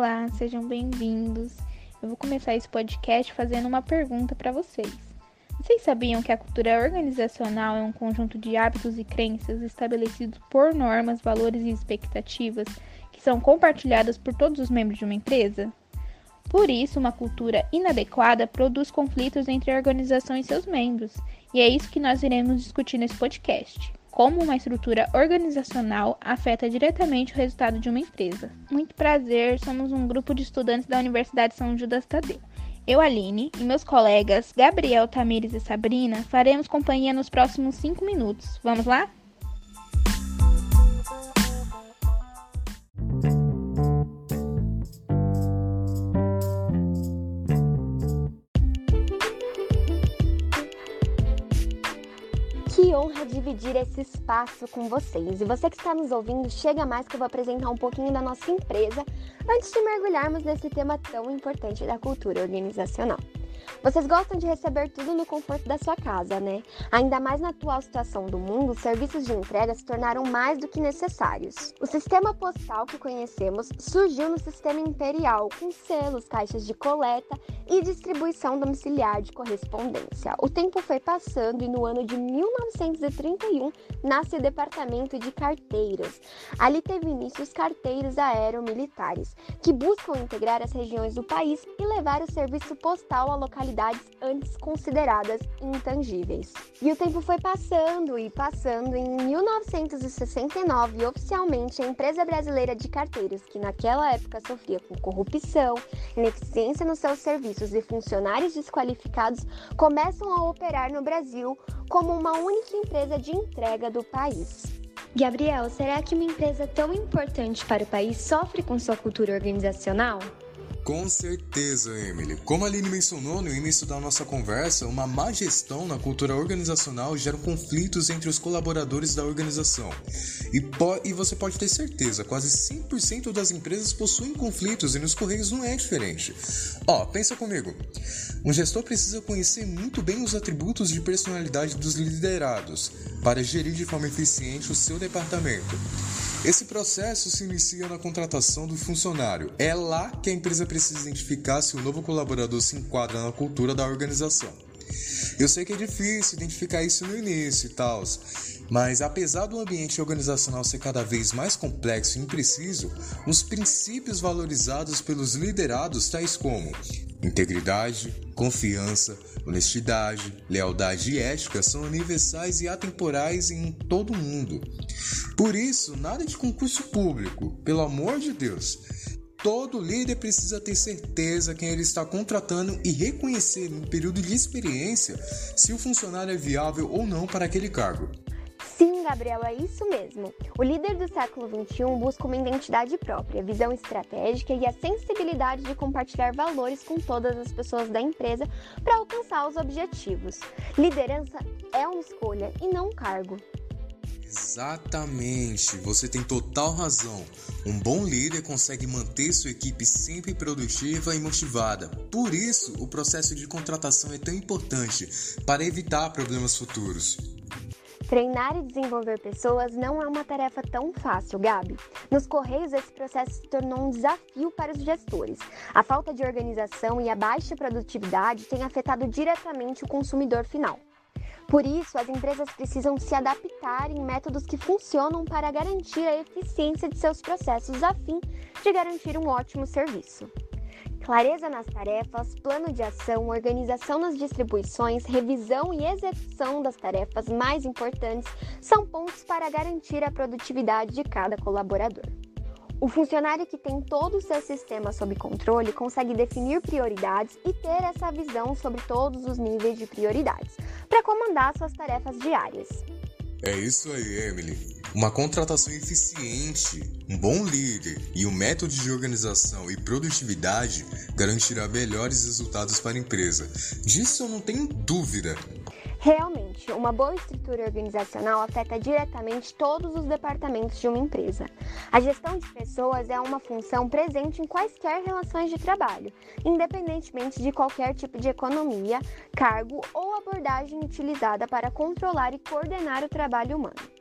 Olá, sejam bem-vindos. Eu vou começar esse podcast fazendo uma pergunta para vocês. Vocês sabiam que a cultura organizacional é um conjunto de hábitos e crenças estabelecidos por normas, valores e expectativas que são compartilhadas por todos os membros de uma empresa? Por isso, uma cultura inadequada produz conflitos entre a organização e seus membros, e é isso que nós iremos discutir nesse podcast como uma estrutura organizacional afeta diretamente o resultado de uma empresa. Muito prazer, somos um grupo de estudantes da Universidade São Judas Tadeu. Eu, Aline, e meus colegas Gabriel, Tamires e Sabrina faremos companhia nos próximos 5 minutos. Vamos lá? Dividir esse espaço com vocês. E você que está nos ouvindo, chega mais que eu vou apresentar um pouquinho da nossa empresa antes de mergulharmos nesse tema tão importante da cultura organizacional. Vocês gostam de receber tudo no conforto da sua casa, né? Ainda mais na atual situação do mundo, os serviços de entrega se tornaram mais do que necessários. O sistema postal que conhecemos surgiu no sistema imperial, com selos, caixas de coleta e distribuição domiciliar de correspondência. O tempo foi passando e no ano de 1931 nasce o departamento de carteiras. Ali teve início os carteiros aeromilitares, que buscam integrar as regiões do país e levar o serviço postal a localidades antes consideradas intangíveis. E o tempo foi passando e passando. Em 1969, oficialmente, a empresa brasileira de carteiros, que naquela época sofria com corrupção, ineficiência nos seus e funcionários desqualificados, começam a operar no Brasil como uma única empresa de entrega do país. Gabriel, será que uma empresa tão importante para o país sofre com sua cultura organizacional? Com certeza, Emily. Como a Aline mencionou no início da nossa conversa, uma má gestão na cultura organizacional gera conflitos entre os colaboradores da organização. E, e você pode ter certeza, quase 100% das empresas possuem conflitos e nos Correios não é diferente. Ó, pensa comigo. Um gestor precisa conhecer muito bem os atributos de personalidade dos liderados para gerir de forma eficiente o seu departamento. Esse processo se inicia na contratação do funcionário. É lá que a empresa precisa identificar se o novo colaborador se enquadra na cultura da organização. Eu sei que é difícil identificar isso no início e tal, mas apesar do ambiente organizacional ser cada vez mais complexo e impreciso, os princípios valorizados pelos liderados, tais como integridade, confiança, honestidade, lealdade e ética, são universais e atemporais em todo o mundo. Por isso, nada de concurso público, pelo amor de Deus. Todo líder precisa ter certeza quem ele está contratando e reconhecer no período de experiência se o funcionário é viável ou não para aquele cargo. Gabriel, é isso mesmo. O líder do século XXI busca uma identidade própria, visão estratégica e a sensibilidade de compartilhar valores com todas as pessoas da empresa para alcançar os objetivos. Liderança é uma escolha e não um cargo. Exatamente, você tem total razão. Um bom líder consegue manter sua equipe sempre produtiva e motivada. Por isso, o processo de contratação é tão importante para evitar problemas futuros. Treinar e desenvolver pessoas não é uma tarefa tão fácil, Gabi. Nos Correios, esse processo se tornou um desafio para os gestores. A falta de organização e a baixa produtividade têm afetado diretamente o consumidor final. Por isso, as empresas precisam se adaptar em métodos que funcionam para garantir a eficiência de seus processos a fim de garantir um ótimo serviço. Clareza nas tarefas, plano de ação, organização nas distribuições, revisão e execução das tarefas mais importantes são pontos para garantir a produtividade de cada colaborador. O funcionário que tem todo o seu sistema sob controle consegue definir prioridades e ter essa visão sobre todos os níveis de prioridades para comandar suas tarefas diárias. É isso aí, Emily. Uma contratação eficiente, um bom líder e um método de organização e produtividade garantirá melhores resultados para a empresa. Disso eu não tenho dúvida. Realmente, uma boa estrutura organizacional afeta diretamente todos os departamentos de uma empresa. A gestão de pessoas é uma função presente em quaisquer relações de trabalho, independentemente de qualquer tipo de economia, cargo ou abordagem utilizada para controlar e coordenar o trabalho humano.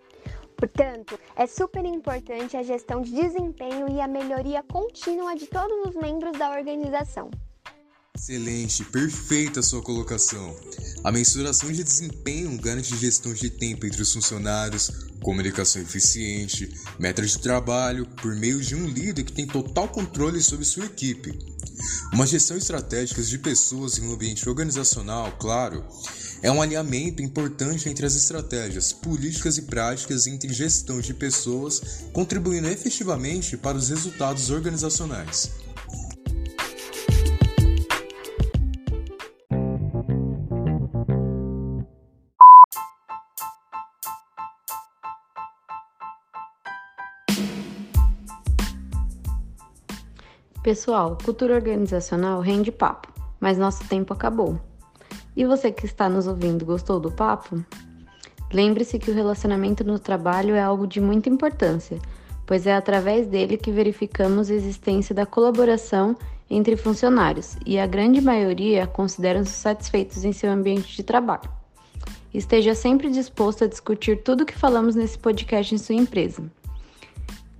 Portanto, é super importante a gestão de desempenho e a melhoria contínua de todos os membros da organização. Excelente, perfeita a sua colocação. A mensuração de desempenho garante gestão de tempo entre os funcionários, comunicação eficiente, metas de trabalho por meio de um líder que tem total controle sobre sua equipe. Uma gestão estratégica de pessoas em um ambiente organizacional, claro, é um alinhamento importante entre as estratégias políticas e práticas entre gestão de pessoas, contribuindo efetivamente para os resultados organizacionais. Pessoal, cultura organizacional rende papo, mas nosso tempo acabou. E você que está nos ouvindo gostou do papo? Lembre-se que o relacionamento no trabalho é algo de muita importância, pois é através dele que verificamos a existência da colaboração entre funcionários e a grande maioria consideram-se satisfeitos em seu ambiente de trabalho. Esteja sempre disposto a discutir tudo o que falamos nesse podcast em sua empresa.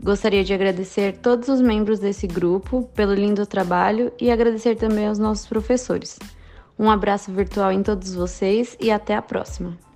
Gostaria de agradecer todos os membros desse grupo pelo lindo trabalho e agradecer também aos nossos professores. Um abraço virtual em todos vocês e até a próxima!